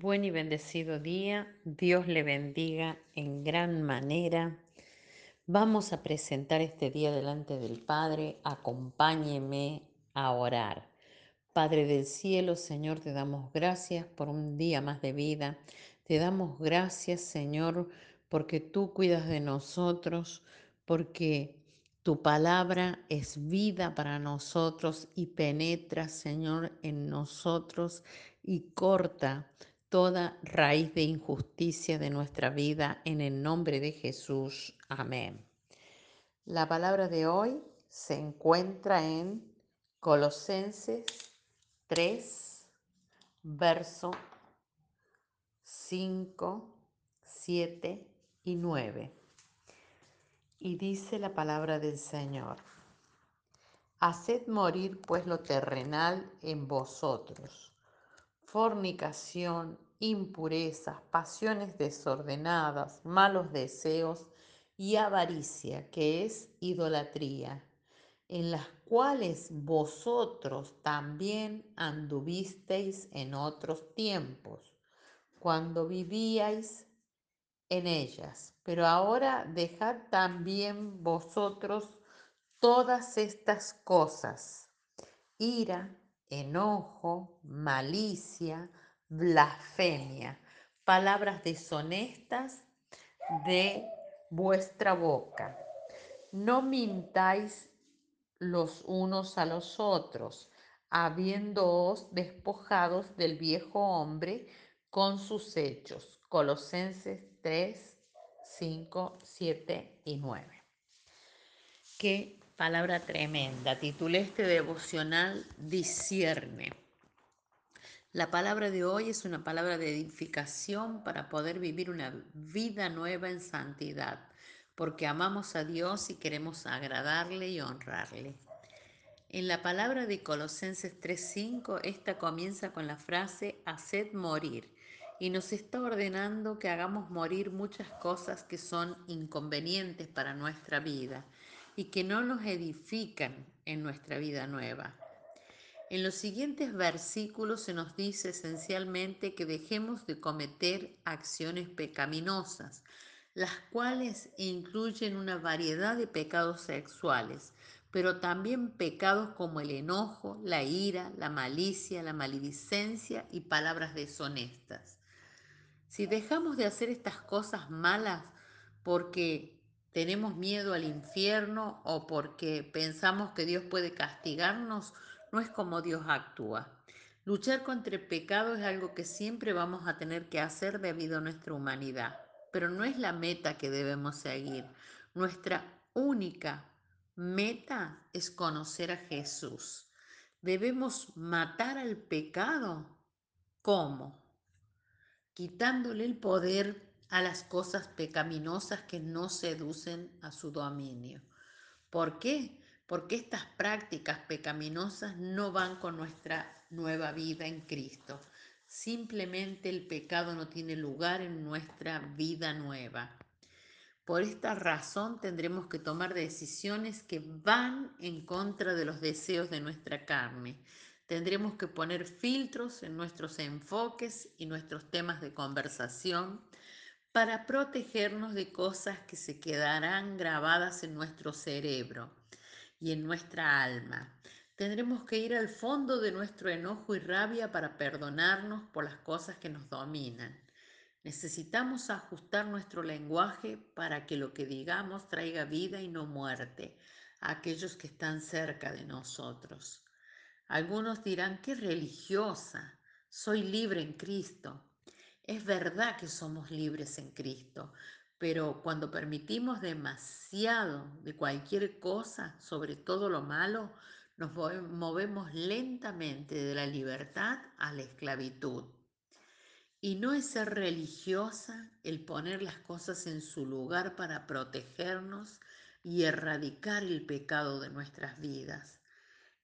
Buen y bendecido día, Dios le bendiga en gran manera. Vamos a presentar este día delante del Padre, acompáñeme a orar. Padre del cielo, Señor, te damos gracias por un día más de vida. Te damos gracias, Señor, porque tú cuidas de nosotros, porque tu palabra es vida para nosotros y penetra, Señor, en nosotros y corta toda raíz de injusticia de nuestra vida en el nombre de Jesús. Amén. La palabra de hoy se encuentra en Colosenses 3, verso 5, 7 y 9. Y dice la palabra del Señor, Haced morir pues lo terrenal en vosotros, fornicación, impurezas, pasiones desordenadas, malos deseos y avaricia, que es idolatría en las cuales vosotros también anduvisteis en otros tiempos, cuando vivíais en ellas. Pero ahora dejad también vosotros todas estas cosas, ira, enojo, malicia, blasfemia, palabras deshonestas de vuestra boca. No mintáis los unos a los otros, habiéndoos despojados del viejo hombre con sus hechos. Colosenses 3, 5, 7 y 9. Qué palabra tremenda. Titulé este devocional Discierne. La palabra de hoy es una palabra de edificación para poder vivir una vida nueva en santidad porque amamos a Dios y queremos agradarle y honrarle. En la palabra de Colosenses 3:5, esta comienza con la frase haced morir y nos está ordenando que hagamos morir muchas cosas que son inconvenientes para nuestra vida y que no nos edifican en nuestra vida nueva. En los siguientes versículos se nos dice esencialmente que dejemos de cometer acciones pecaminosas, las cuales incluyen una variedad de pecados sexuales, pero también pecados como el enojo, la ira, la malicia, la maledicencia y palabras deshonestas. Si dejamos de hacer estas cosas malas porque tenemos miedo al infierno o porque pensamos que Dios puede castigarnos, no es como Dios actúa. Luchar contra el pecado es algo que siempre vamos a tener que hacer debido a nuestra humanidad pero no es la meta que debemos seguir. Nuestra única meta es conocer a Jesús. Debemos matar al pecado. ¿Cómo? Quitándole el poder a las cosas pecaminosas que no seducen a su dominio. ¿Por qué? Porque estas prácticas pecaminosas no van con nuestra nueva vida en Cristo. Simplemente el pecado no tiene lugar en nuestra vida nueva. Por esta razón tendremos que tomar decisiones que van en contra de los deseos de nuestra carne. Tendremos que poner filtros en nuestros enfoques y nuestros temas de conversación para protegernos de cosas que se quedarán grabadas en nuestro cerebro y en nuestra alma. Tendremos que ir al fondo de nuestro enojo y rabia para perdonarnos por las cosas que nos dominan. Necesitamos ajustar nuestro lenguaje para que lo que digamos traiga vida y no muerte a aquellos que están cerca de nosotros. Algunos dirán, qué religiosa, soy libre en Cristo. Es verdad que somos libres en Cristo, pero cuando permitimos demasiado de cualquier cosa, sobre todo lo malo, nos movemos lentamente de la libertad a la esclavitud. Y no es ser religiosa el poner las cosas en su lugar para protegernos y erradicar el pecado de nuestras vidas.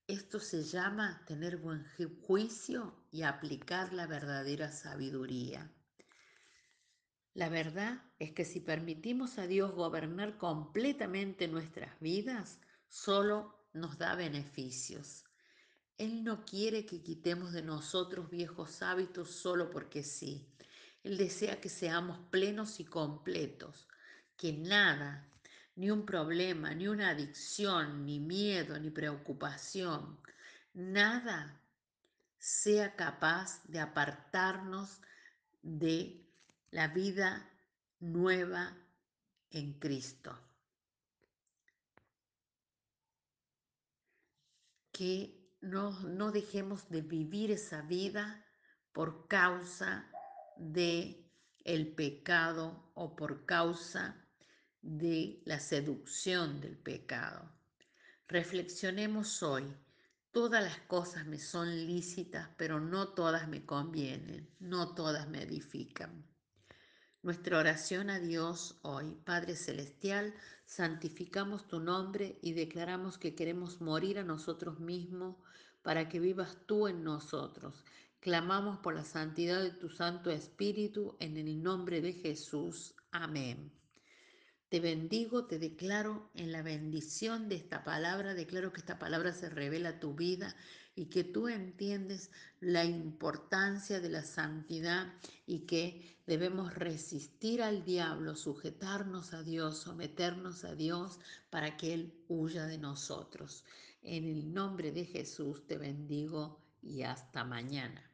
Esto se llama tener buen juicio y aplicar la verdadera sabiduría. La verdad es que si permitimos a Dios gobernar completamente nuestras vidas, solo nos da beneficios. Él no quiere que quitemos de nosotros viejos hábitos solo porque sí. Él desea que seamos plenos y completos, que nada, ni un problema, ni una adicción, ni miedo, ni preocupación, nada sea capaz de apartarnos de la vida nueva en Cristo. Que no, no dejemos de vivir esa vida por causa de el pecado o por causa de la seducción del pecado. Reflexionemos hoy. Todas las cosas me son lícitas, pero no todas me convienen, no todas me edifican. Nuestra oración a Dios hoy, Padre Celestial, santificamos tu nombre y declaramos que queremos morir a nosotros mismos para que vivas tú en nosotros. Clamamos por la santidad de tu Santo Espíritu en el nombre de Jesús. Amén. Te bendigo, te declaro en la bendición de esta palabra, declaro que esta palabra se revela a tu vida y que tú entiendes la importancia de la santidad y que debemos resistir al diablo, sujetarnos a Dios, someternos a Dios para que Él huya de nosotros. En el nombre de Jesús te bendigo y hasta mañana.